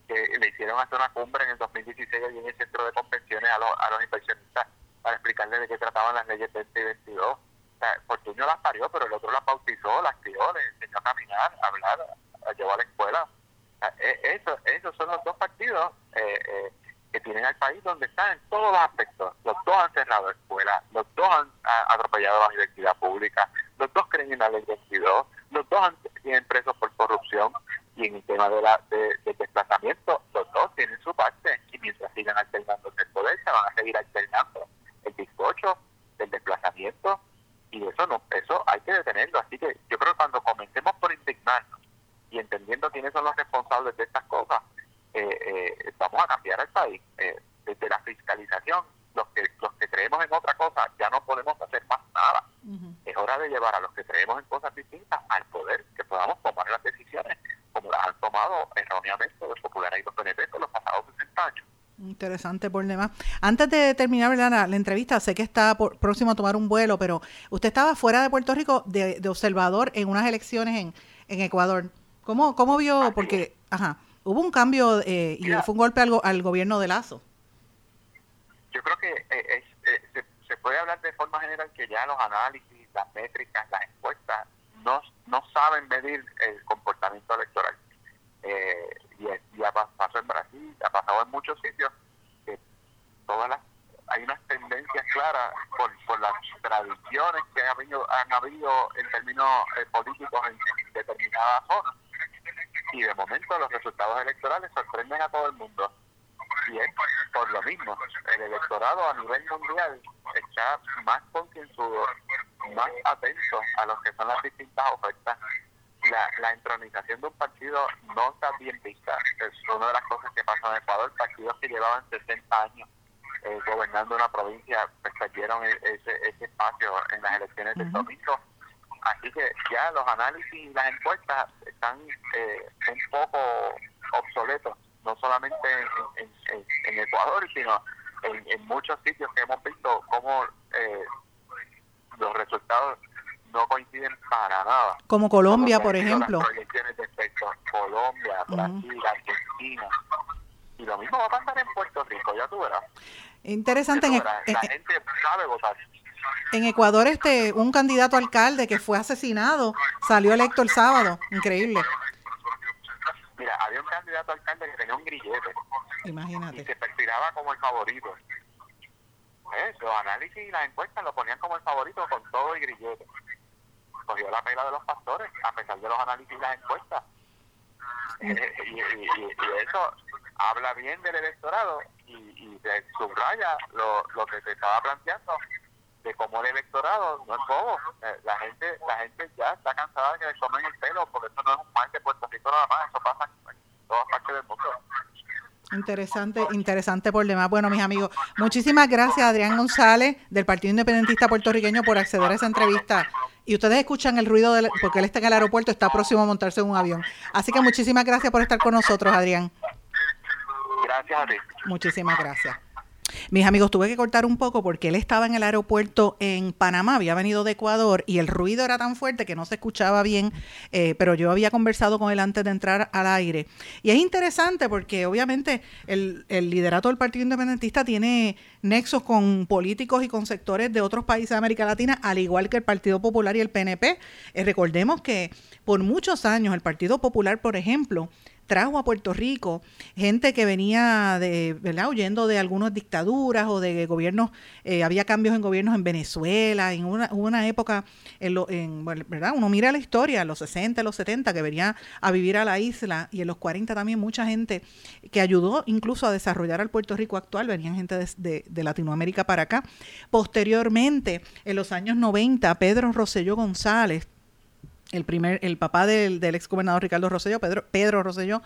que le hicieron hasta una cumbre en el 2016 allí en el centro de convenciones a los, a los inversionistas para explicarles de qué trataban las leyes 2022. O sea, Fortunio las parió, pero el otro las bautizó, las crió, le enseñó a caminar, a hablar, a llevar a la escuela. E, eso, esos son los dos partidos eh, eh, que tienen al país donde están en todos los aspectos. Los dos han cerrado escuelas, los dos han atropellado la universidad pública, los dos creen en la ley 22, los dos han, tienen presos por corrupción y en el tema de la de, desplazamiento, los dos tienen su parte y mientras sigan alternando el poder, se van a seguir alternando el bizcocho del desplazamiento y eso no eso hay que detenerlo. Así que yo creo que cuando comencemos por indignarnos y entendiendo quiénes son los responsables de estas cosas, eh, eh, vamos a cambiar el país. Eh, desde la fiscalización, los que, los que creemos en otra cosa, ya no podemos hacer más nada. Es hora de llevar a los que creemos en cosas distintas al poder, que podamos tomar las decisiones como las han tomado erróneamente los populares y los PNP en los pasados 60 años. Interesante por demás. Antes de terminar la, la, entrevista, sé que está por, próximo a tomar un vuelo, pero usted estaba fuera de Puerto Rico de, de observador en unas elecciones en, en Ecuador. ¿Cómo, cómo vio? Porque, ajá, hubo un cambio eh, y fue un golpe al, al, gobierno de Lazo. Yo creo que eh, eh, se, se, puede hablar de forma general que ya los análisis, las métricas, las encuestas no, no saben medir el comportamiento electoral. Y, ya pasó en Brasil, ha pasado en muchos sitios, que todas las hay unas tendencias claras por, por las tradiciones que ha habido, han habido en términos políticos en determinadas zonas y de momento los resultados electorales sorprenden a todo el mundo. Y es por lo mismo, el electorado a nivel mundial está más concienzudo, más atento a lo que son las distintas ofertas. La, la entronización de un partido no está bien vista. Es una de las cosas que pasó en Ecuador. Partidos que llevaban 60 años eh, gobernando una provincia pues, perdieron e-, ese, ese espacio en las elecciones del domingo Así que ya los análisis y las encuestas están eh, un poco obsoletos, no solamente en, en, en Ecuador, sino en, en, muchos sitios que hemos visto cómo eh, los resultados no coinciden para nada. Como Colombia, por ejemplo. Las proyecciones de efecto, Colombia, Brasil, uh -huh. Argentina. Y lo mismo va a pasar en Puerto Rico, ya tú verás. Interesante. En, la en, gente sabe votar en Ecuador este un candidato alcalde que fue asesinado salió electo el sábado increíble mira había un candidato alcalde que tenía un grillete imagínate y se perfilaba como el favorito ¿Eh? los análisis y las encuestas lo ponían como el favorito con todo y grillete cogió la pela de los pastores a pesar de los análisis y las encuestas eh, y, y, y, y, eso habla bien del electorado y, y subraya lo, lo que se estaba planteando de cómo el electorado no es bobo. Eh, la gente la gente ya está cansada de que le tomen el pelo, porque eso no es un mal de Puerto Rico nada más, eso pasa en todas partes del mundo. Interesante, interesante por demás. Bueno, mis amigos, muchísimas gracias a Adrián González del Partido Independentista Puertorriqueño por acceder a esa entrevista. Y ustedes escuchan el ruido, del, porque él está en el aeropuerto, está próximo a montarse en un avión. Así que muchísimas gracias por estar con nosotros, Adrián. Gracias a ti. Muchísimas gracias. Mis amigos, tuve que cortar un poco porque él estaba en el aeropuerto en Panamá, había venido de Ecuador y el ruido era tan fuerte que no se escuchaba bien, eh, pero yo había conversado con él antes de entrar al aire. Y es interesante porque obviamente el, liderato del Partido Independentista tiene nexos con políticos y con sectores de otros países de América Latina, al igual que el Partido Popular y el PNP. Eh, recordemos que por muchos años el Partido Popular, por ejemplo, trajo a Puerto Rico gente que venía de, ¿verdad? huyendo de algunas dictaduras o de gobiernos, eh, había cambios en gobiernos en Venezuela, en una, una época, en, lo, en ¿verdad? Uno mira la historia, los 60, los 70, que venía a vivir a la isla y en los 40 también mucha gente que ayudó incluso a desarrollar al Puerto Rico actual, venían gente de Latinoamérica para acá. Posteriormente, en los años 90, Pedro Rosselló González, el primer, el papá del, del ex gobernador Ricardo Rosselló, Pedro, Pedro Rosselló,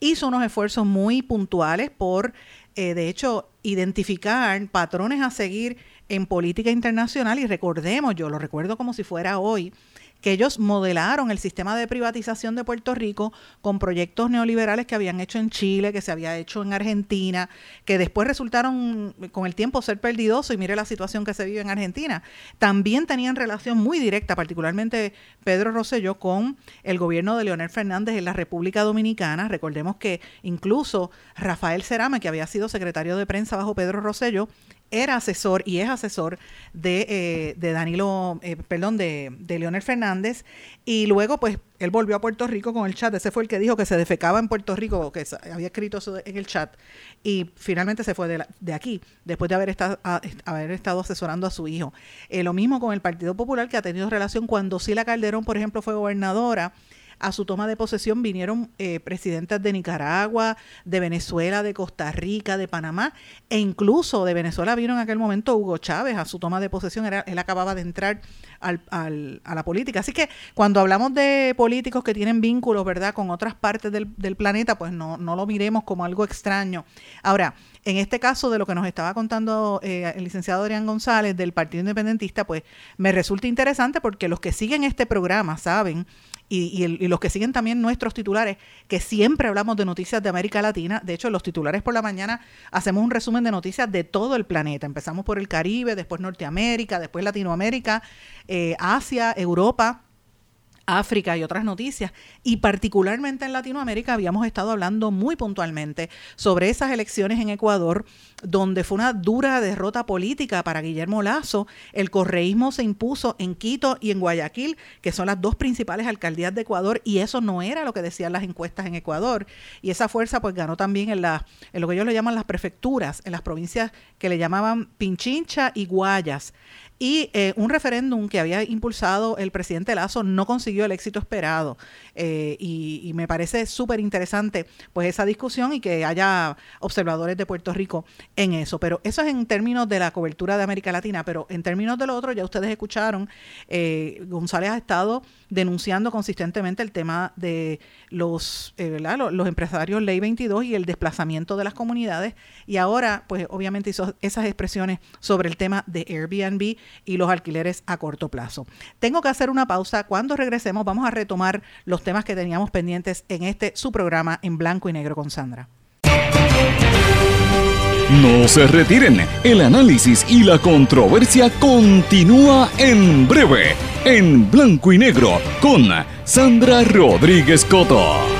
hizo unos esfuerzos muy puntuales por, eh, de hecho, identificar patrones a seguir en política internacional. Y recordemos, yo lo recuerdo como si fuera hoy, que ellos modelaron el sistema de privatización de Puerto Rico con proyectos neoliberales que habían hecho en Chile, que se había hecho en Argentina, que después resultaron con el tiempo ser perdidosos y mire la situación que se vive en Argentina. También tenían relación muy directa, particularmente Pedro Rosselló, con el gobierno de Leonel Fernández en la República Dominicana. Recordemos que incluso Rafael Cerame, que había sido secretario de prensa bajo Pedro Rosselló, era asesor y es asesor de, eh, de Danilo, eh, perdón, de, de, Leonel Fernández. Y luego, pues, él volvió a Puerto Rico con el chat. Ese fue el que dijo que se defecaba en Puerto Rico, que había escrito eso en el chat. Y finalmente se fue de, de aquí, después de haber estado, haber estado asesorando a su hijo. Eh, lo mismo con el Partido Popular, que ha tenido relación cuando Sila Calderón, por ejemplo, fue gobernadora a su toma de posesión vinieron eh, presidentes de Nicaragua, de Venezuela, de Costa Rica, de Panamá, e incluso de Venezuela vino en aquel momento Hugo Chávez a su toma de posesión, era, él acababa de entrar al, al, a la política. Así que cuando hablamos de políticos que tienen vínculos, ¿verdad?, con otras partes del, del planeta, pues no, no lo miremos como algo extraño. Ahora, en este caso de lo que nos estaba contando eh, el licenciado Adrián González del Partido Independentista, pues me resulta interesante porque los que siguen este programa saben y, los que siguen también nuestros titulares, que siempre hablamos de noticias de América Latina. De hecho, los titulares por la mañana hacemos un resumen de noticias de todo el planeta. Empezamos por el Caribe, después Norteamérica, después Latinoamérica, eh, Asia, Europa África y otras noticias. Y particularmente en Latinoamérica habíamos estado hablando muy puntualmente sobre esas elecciones en Ecuador, donde fue una dura derrota política para Guillermo Lazo. El correísmo se impuso en Quito y en Guayaquil, que son las dos principales alcaldías de Ecuador, y eso no era lo que decían las encuestas en Ecuador. Y esa fuerza pues ganó también en, en lo que ellos le llaman las prefecturas, en las provincias que le llamaban Pinchincha y Guayas. Y eh, un referéndum que había impulsado el presidente Lazo no consiguió el éxito esperado. Eh, y, me parece súper interesante pues esa discusión y que haya observadores de Puerto Rico en eso. Pero eso es en términos de la cobertura de América Latina. Pero en términos de lo otro, ya ustedes escucharon, eh, González ha estado denunciando consistentemente el tema de los, los, los empresarios Ley 22 y el desplazamiento de las comunidades. Y ahora, pues obviamente hizo esas expresiones sobre el tema de Airbnb y los alquileres a corto plazo. Tengo que hacer una pausa. Cuando regresemos vamos a retomar los temas que teníamos pendientes en este su programa en blanco y negro con Sandra. No se retiren, el análisis y la controversia continúa en breve, en blanco y negro, con Sandra Rodríguez Coto.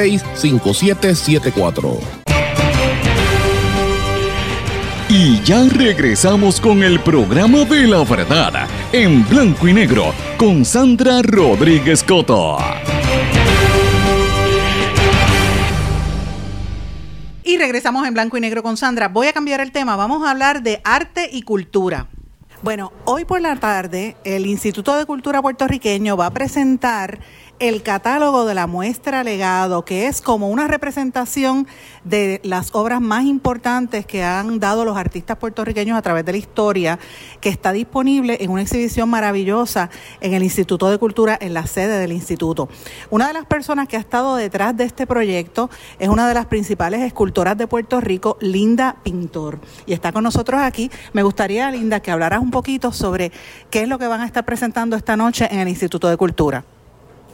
939-336-5774. Y ya regresamos con el programa de la verdad, en blanco y negro, con Sandra Rodríguez Coto. Y regresamos en blanco y negro con Sandra. Voy a cambiar el tema. Vamos a hablar de arte y cultura. Bueno, hoy por la tarde el Instituto de Cultura puertorriqueño va a presentar el catálogo de la muestra legado, que es como una representación de las obras más importantes que han dado los artistas puertorriqueños a través de la historia, que está disponible en una exhibición maravillosa en el Instituto de Cultura, en la sede del instituto. Una de las personas que ha estado detrás de este proyecto es una de las principales escultoras de Puerto Rico, Linda Pintor, y está con nosotros aquí. Me gustaría, Linda, que hablaras un poquito sobre qué es lo que van a estar presentando esta noche en el Instituto de Cultura.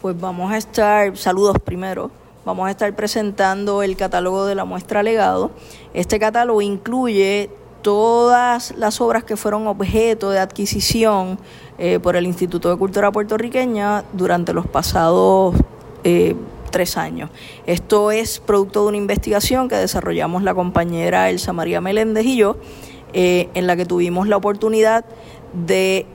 Pues vamos a estar, saludos primero, vamos a estar presentando el catálogo de la muestra legado. Este catálogo incluye todas las obras que fueron objeto de adquisición eh, por el Instituto de Cultura Puertorriqueña durante los pasados eh, tres años. Esto es producto de una investigación que desarrollamos la compañera Elsa María Meléndez y yo, eh, en la que tuvimos la oportunidad de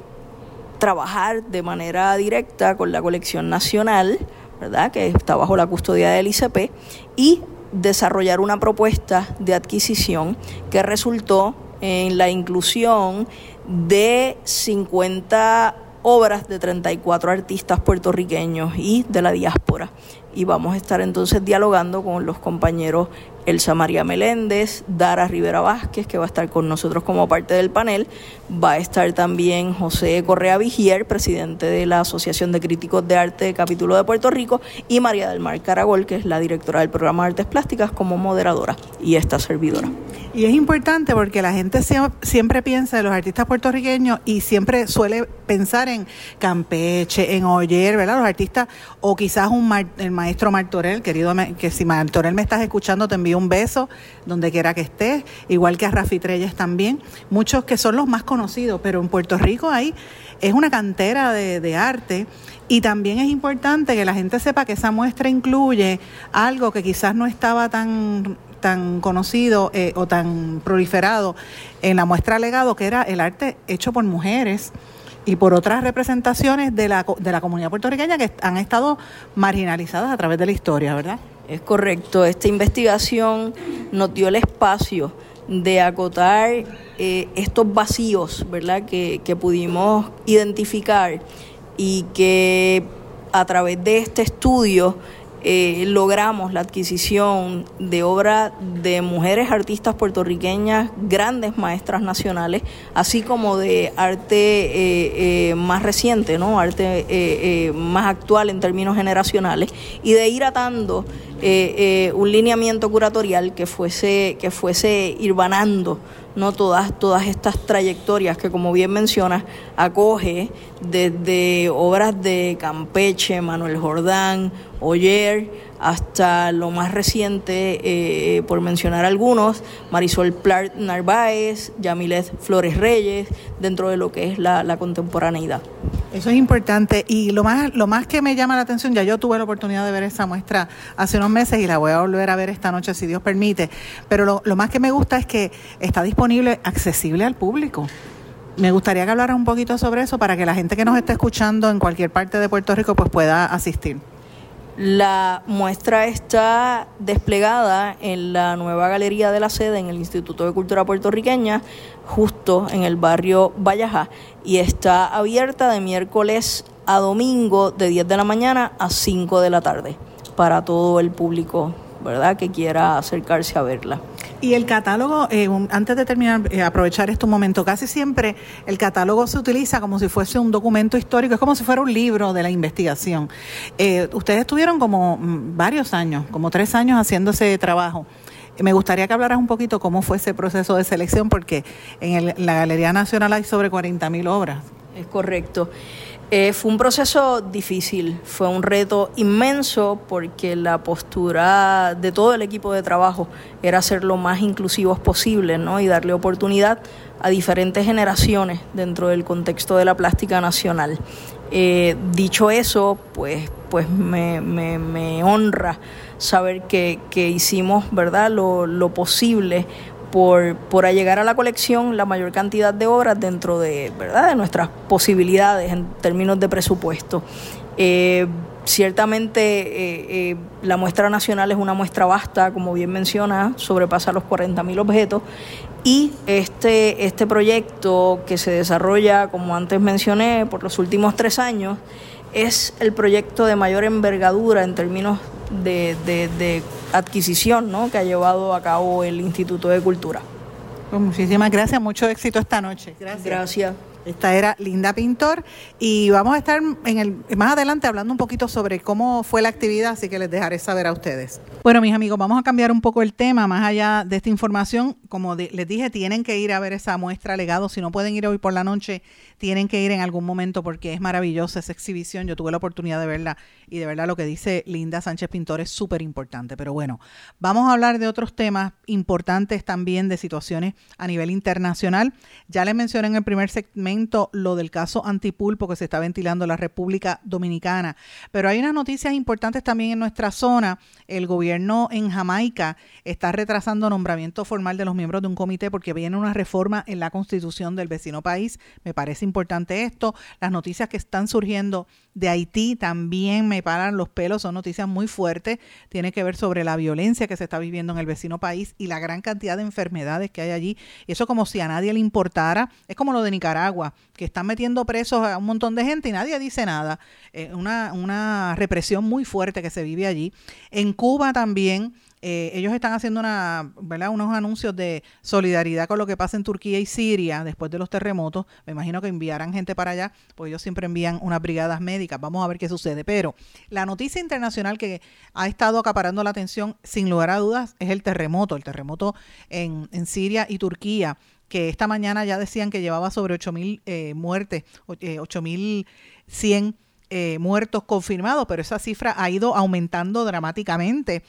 trabajar de manera directa con la colección nacional, ¿verdad? que está bajo la custodia del ICP, y desarrollar una propuesta de adquisición que resultó en la inclusión de 50 obras de 34 artistas puertorriqueños y de la diáspora. Y vamos a estar entonces dialogando con los compañeros Elsa María Meléndez, Dara Rivera Vázquez, que va a estar con nosotros como parte del panel. Va a estar también José Correa Vigier, presidente de la Asociación de Críticos de Arte Capítulo de Puerto Rico, y María del Mar Caragol, que es la directora del programa de Artes Plásticas, como moderadora y esta servidora. Y es importante porque la gente siempre piensa de los artistas puertorriqueños y siempre suele pensar en Campeche, en Oyer, ¿verdad? Los artistas, o quizás un el maestro Martorell, querido, que si Martorell me estás escuchando, te envío un beso donde quiera que estés, igual que a Rafi Treyes también, muchos que son los más conocidos, pero en Puerto Rico hay, es una cantera de arte y también es importante que la gente sepa que esa muestra incluye algo que quizás no estaba tan tan conocido eh, o tan proliferado en la muestra legado, que era el arte hecho por mujeres y por otras representaciones de la, de la comunidad puertorriqueña que han estado marginalizadas a través de la historia, ¿verdad? Es correcto, esta investigación nos dio el espacio de acotar eh, estos vacíos, ¿verdad? Que, que pudimos identificar y que a través de este estudio eh, logramos la adquisición de obra de mujeres artistas puertorriqueñas, grandes maestras nacionales, así como de arte eh, eh, más reciente, ¿no? arte más actual en términos generacionales, y de ir atando un lineamiento curatorial que fuese, que fuese irvanando no todas, todas estas trayectorias que como bien mencionas acoge desde obras de Campeche, Manuel Jordán, Oyer, hasta lo más reciente, eh, por mencionar algunos, Marisol Plart Narváez, Yamilet Flores Reyes, dentro de lo que es la, contemporaneidad. Eso es importante y lo más, lo más que me llama la atención, ya yo tuve la oportunidad de ver esa muestra hace unos meses y la voy a volver a ver esta noche si Dios permite, pero lo, lo más que me gusta es que está disponible, accesible al público. Me gustaría que hablaras un poquito sobre eso para que la gente que nos esté escuchando en cualquier parte de Puerto Rico pues pueda asistir. La muestra está desplegada en la nueva galería de la sede en el Instituto de Cultura Puertorriqueña, justo en el barrio Vallajá, y está abierta de miércoles a domingo de 10 de la mañana a 5 de la tarde para todo el público, ¿verdad?, que quiera acercarse a verla. Y el catálogo, eh, antes de terminar, eh, aprovechar este momento, casi siempre el catálogo se utiliza como si fuese un documento histórico, es como si fuera un libro de la investigación. Eh, ustedes estuvieron como mm, varios años, como tres años haciendo ese trabajo. Me gustaría que hablaras un poquito cómo fue ese proceso de selección, porque en, la Galería Nacional hay sobre 40.000 obras. Es correcto. Eh, fue un proceso difícil, fue un reto inmenso porque la postura de todo el equipo de trabajo era ser lo más inclusivos posible ¿no? y darle oportunidad a diferentes generaciones dentro del contexto de la plástica nacional. Eh, dicho eso, pues, pues me, me, honra saber que, que hicimos ¿verdad? Lo, lo posible por, por allegar a la colección la mayor cantidad de obras dentro de, ¿verdad? de nuestras posibilidades en términos de presupuesto. Eh, ciertamente eh, eh, la muestra nacional es una muestra vasta, como bien menciona, sobrepasa los 40.000 objetos y este, este proyecto que se desarrolla, como antes mencioné, por los últimos tres años, es el proyecto de mayor envergadura en términos de, adquisición ¿no? que ha llevado a cabo el Instituto de Cultura. Pues muchísimas gracias, mucho éxito esta noche. Gracias. Gracias. Esta era Linda Pintor y vamos a estar en el más adelante hablando un poquito sobre cómo fue la actividad, así que les dejaré saber a ustedes. Bueno, mis amigos, vamos a cambiar un poco el tema, más allá de esta información, como de- les dije, tienen que ir a ver esa muestra legado, si no pueden ir hoy por la noche, tienen que ir en algún momento porque es maravillosa esa exhibición, yo tuve la oportunidad de verla y de verdad lo que dice Linda Sánchez Pintor es súper importante, pero bueno, vamos a hablar de otros temas importantes también de situaciones a nivel internacional. Ya les mencioné en el primer segmento lo del caso antipulpo que se está ventilando en la República Dominicana, pero hay unas noticias importantes también en nuestra zona. El gobierno en Jamaica está retrasando nombramiento formal de los miembros de un comité porque viene una reforma en la constitución del vecino país. Me parece importante esto. Las noticias que están surgiendo de Haití también me paran los pelos, son noticias muy fuertes. Tiene que ver sobre la violencia que se está viviendo en el vecino país y la gran cantidad de enfermedades que hay allí. Eso como si a nadie le importara. Es como lo de Nicaragua, que están metiendo presos a un montón de gente y nadie dice nada. Eh, una, una represión muy fuerte que se vive allí. En Cuba también. Eh, ellos están haciendo una, ¿verdad? unos anuncios de solidaridad con lo que pasa en Turquía y Siria después de los terremotos. Me imagino que enviarán gente para allá, porque ellos siempre envían unas brigadas médicas. Vamos a ver qué sucede. Pero la noticia internacional que ha estado acaparando la atención, sin lugar a dudas, es el terremoto. El terremoto en, en Siria y Turquía que esta mañana ya decían que llevaba sobre 8.000 eh, muertes, o- eh, 8.100 eh, muertos confirmados, pero esa cifra ha ido aumentando dramáticamente.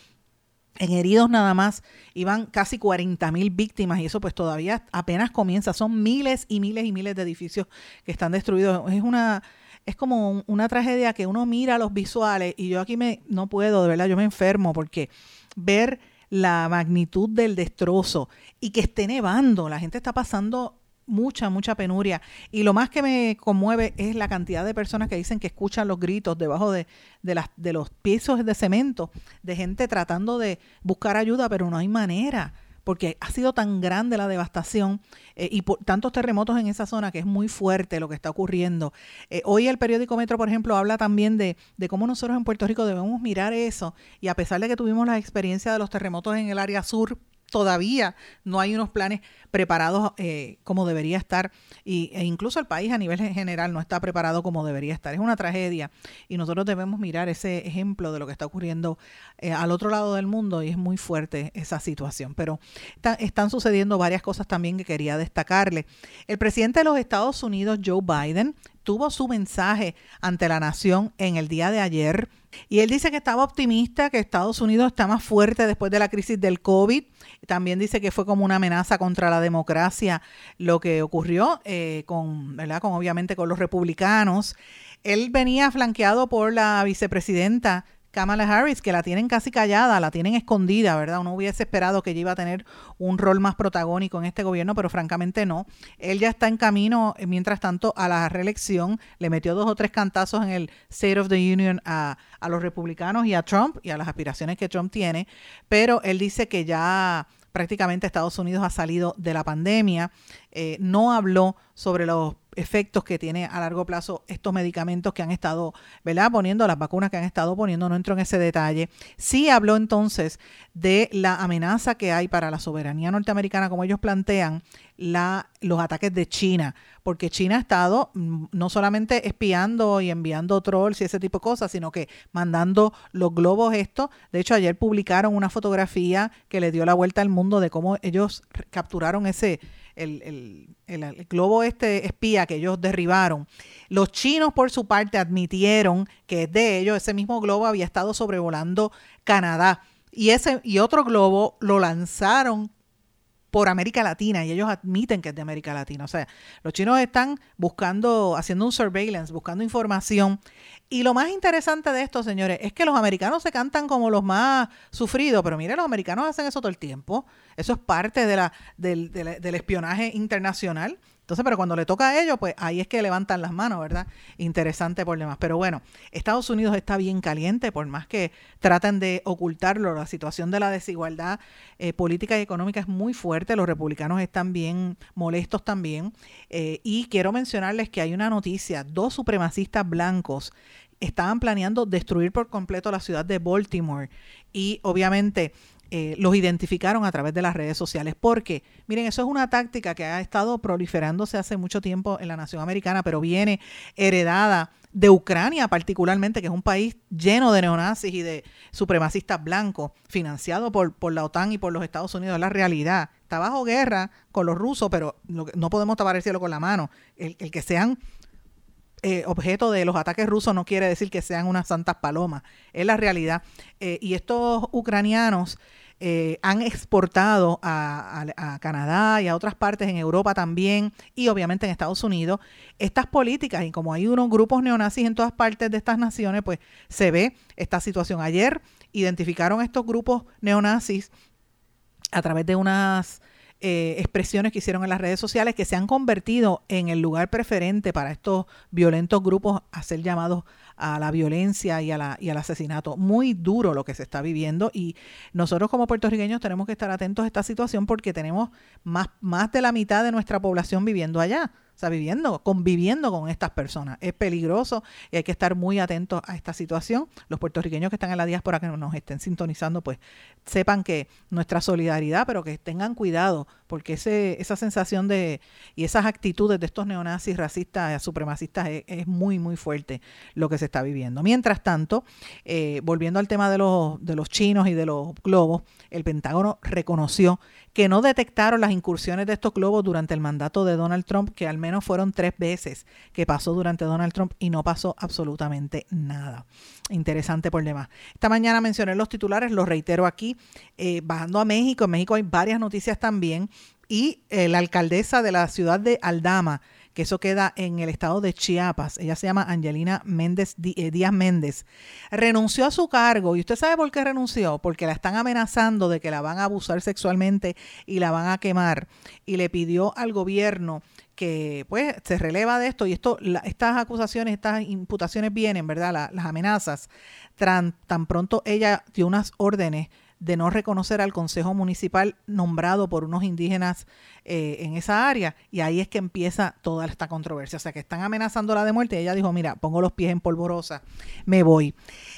En heridos nada más iban casi 40 mil víctimas y eso pues todavía apenas comienza. Son miles y miles y miles de edificios que están destruidos. Es una es como un- una tragedia que uno mira los visuales y yo aquí me no puedo, de verdad, yo me enfermo porque ver la magnitud del destrozo y que esté nevando, la gente está pasando mucha, mucha penuria. Y lo más que me conmueve es la cantidad de personas que dicen que escuchan los gritos debajo de, de, las, de los pisos de cemento, de gente tratando de buscar ayuda, pero no hay manera, porque ha sido tan grande la devastación eh, y por tantos terremotos en esa zona que es muy fuerte lo que está ocurriendo. Eh, hoy el periódico Metro, por ejemplo, habla también de, de cómo nosotros en Puerto Rico debemos mirar eso y a pesar de que tuvimos la experiencia de los terremotos en el área sur, todavía no hay unos planes preparados eh, como debería estar y, e incluso el país a nivel general no está preparado como debería estar. Es una tragedia y nosotros debemos mirar ese ejemplo de lo que está ocurriendo eh, al otro lado del mundo y es muy fuerte esa situación. Pero está- están sucediendo varias cosas también que quería destacarle. El presidente de los Estados Unidos, Joe Biden, tuvo su mensaje ante la nación en el día de ayer y él dice que estaba optimista, que Estados Unidos está más fuerte después de la crisis del COVID. También dice que fue como una amenaza contra la democracia lo que ocurrió eh, con, ¿verdad? Con obviamente con los republicanos. Él venía flanqueado por la vicepresidenta Kamala Harris, que la tienen casi callada, la tienen escondida, ¿verdad? Uno hubiese esperado que ella iba a tener un rol más protagónico en este gobierno, pero francamente no. Él ya está en camino, eh, mientras tanto, a la reelección. Le metió dos o tres cantazos en el State of the Union a, los republicanos y a Trump y a las aspiraciones que Trump tiene, pero él dice que ya prácticamente Estados Unidos ha salido de la pandemia. Eh, no habló sobre los efectos que tiene a largo plazo estos medicamentos que han estado, ¿verdad? Poniendo las vacunas que han estado poniendo, no entro en ese detalle. Sí habló entonces de la amenaza que hay para la soberanía norteamericana, como ellos plantean, la, los ataques de China, porque China ha estado mm, no solamente espiando y enviando trolls y ese tipo de cosas, sino que mandando los globos estos. De hecho, ayer publicaron una fotografía que le dio la vuelta al mundo de cómo ellos capturaron ese el, el- el- globo este espía que ellos derribaron. Los chinos, por su parte, admitieron que de ellos, ese mismo globo había estado sobrevolando Canadá. Y, ese, y otro globo lo lanzaron por América Latina y ellos admiten que es de América Latina. O sea, los chinos están buscando, haciendo un surveillance, buscando información. Y lo más interesante de esto, señores, es que los americanos se cantan como los más sufridos, pero mire, los americanos hacen eso todo el tiempo. Eso es parte de la, del, del- del espionaje internacional. Entonces, pero cuando le toca a ellos, pues ahí es que levantan las manos, ¿verdad? Interesante por demás. Pero bueno, Estados Unidos está bien caliente, por más que traten de ocultarlo. La situación de la desigualdad eh, política y económica es muy fuerte. Los republicanos están bien molestos también. Eh, y quiero mencionarles que hay una noticia. Dos supremacistas blancos estaban planeando destruir por completo la ciudad de Baltimore. Y obviamente eh, los identificaron a través de las redes sociales. Porque, miren, eso es una táctica que ha estado proliferándose hace mucho tiempo en la nación americana, pero viene heredada de Ucrania particularmente, que es un país lleno de neonazis y de supremacistas blancos, financiado por, por la OTAN y por los Estados Unidos. Es la realidad. Está bajo guerra con los rusos, pero no podemos tapar el cielo con la mano. El, que sean eh, objeto de los ataques rusos no quiere decir que sean unas santas palomas. Es la realidad. Eh, y estos ucranianos eh, han exportado a, Canadá y a otras partes en Europa también y obviamente en Estados Unidos estas políticas y como hay unos grupos neonazis en todas partes de estas naciones, pues se ve esta situación. Ayer identificaron estos grupos neonazis a través de unas eh, expresiones que hicieron en las redes sociales que se han convertido en el lugar preferente para estos violentos grupos a ser llamados a la violencia y, a la, y al asesinato. Muy duro lo que se está viviendo y nosotros como puertorriqueños tenemos que estar atentos a esta situación porque tenemos más, más de la mitad de nuestra población viviendo allá. O sea, viviendo, conviviendo con estas personas. Es peligroso y hay que estar muy atentos a esta situación. Los puertorriqueños que están en la diáspora, que nos estén sintonizando, pues sepan que nuestra solidaridad, pero que tengan cuidado, porque ese, esa sensación de y esas actitudes de estos neonazis, racistas, supremacistas, es, muy, muy fuerte lo que se está viviendo. Mientras tanto, eh, volviendo al tema de los, de los chinos y de los globos, el Pentágono reconoció que no detectaron las incursiones de estos globos durante el mandato de Donald Trump, que al menos fueron tres veces que pasó durante Donald Trump y no pasó absolutamente nada. Interesante por demás. Esta mañana mencioné los titulares, los reitero aquí. Eh, bajando a México, en México hay varias noticias también. Y eh, la alcaldesa de la ciudad de Aldama, que eso queda en el estado de Chiapas. Ella se llama Angelina Méndez eh, Díaz Méndez. Renunció a su cargo. ¿Y usted sabe por qué renunció? Porque la están amenazando de que la van a abusar sexualmente y la van a quemar. Y le pidió al gobierno pues se releva de esto y esto estas acusaciones, estas imputaciones vienen, ¿verdad? las amenazas. tan pronto ella dio unas órdenes de no reconocer al Consejo Municipal nombrado por unos indígenas eh, en esa área y ahí es que empieza toda esta controversia. O sea, que están amenazándola de muerte y ella dijo, mira, pongo los pies en polvorosa, me voy.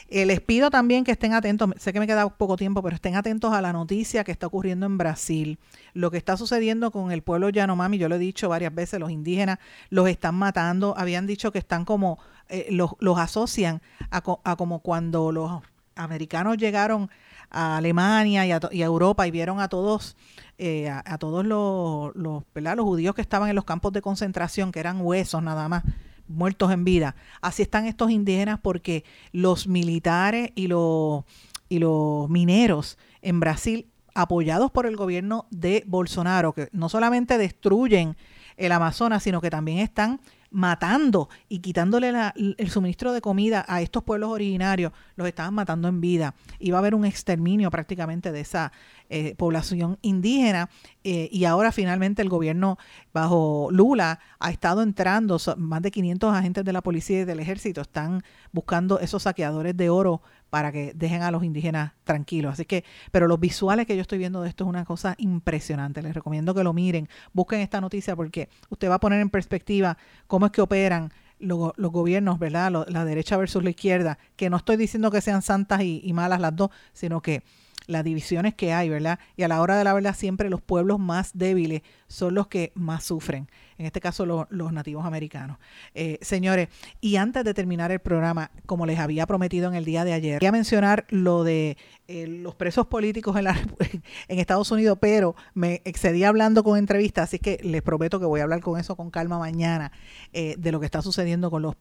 Eh, les pido también que estén atentos, sé que me queda poco tiempo, pero estén atentos a la noticia que está ocurriendo en Brasil, lo que está sucediendo con el pueblo Yanomami, yo lo he dicho varias veces, los indígenas los están matando, habían dicho que están como, eh, los, los asocian a, a como cuando los americanos llegaron a Alemania y a, Europa y vieron a todos, eh, a, todos los, los, los judíos que estaban en los campos de concentración, que eran huesos nada más, muertos en vida. Así están estos indígenas porque los militares y los, y los mineros en Brasil, apoyados por el gobierno de Bolsonaro, que no solamente destruyen el Amazonas, sino que también están matando y quitándole el suministro de comida a estos pueblos originarios, los estaban matando en vida. Iba a haber un exterminio prácticamente de esa eh, población indígena eh, y ahora finalmente el gobierno bajo Lula ha estado entrando, más de 500 agentes de la policía y del ejército están buscando esos saqueadores de oro para que dejen a los indígenas tranquilos. Así que, pero los visuales que yo estoy viendo de esto es una cosa impresionante. Les recomiendo que lo miren, busquen esta noticia porque usted va a poner en perspectiva cómo es que operan los, gobiernos, ¿verdad? la derecha versus la izquierda, que no estoy diciendo que sean santas y malas las dos, sino que las divisiones que hay, ¿verdad? Y a la hora de la verdad siempre los pueblos más débiles son los que más sufren, en este caso los nativos americanos. Eh, señores, y antes de terminar el programa, como les había prometido en el día de ayer, quería mencionar lo de eh, los presos políticos en, la, [LAUGHS] en Estados Unidos, pero me excedí hablando con entrevistas, así que les prometo que voy a hablar con eso con calma mañana, eh, de lo que está sucediendo con los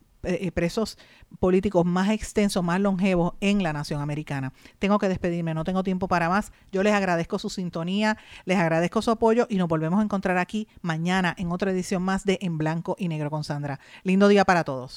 presos políticos más extensos, más longevos en la nación americana. Tengo que despedirme, no tengo tiempo para más. Yo les agradezco su sintonía, les agradezco su apoyo y nos volvemos a encontrar aquí mañana en otra edición más de En Blanco y Negro con Sandra. Lindo día para todos.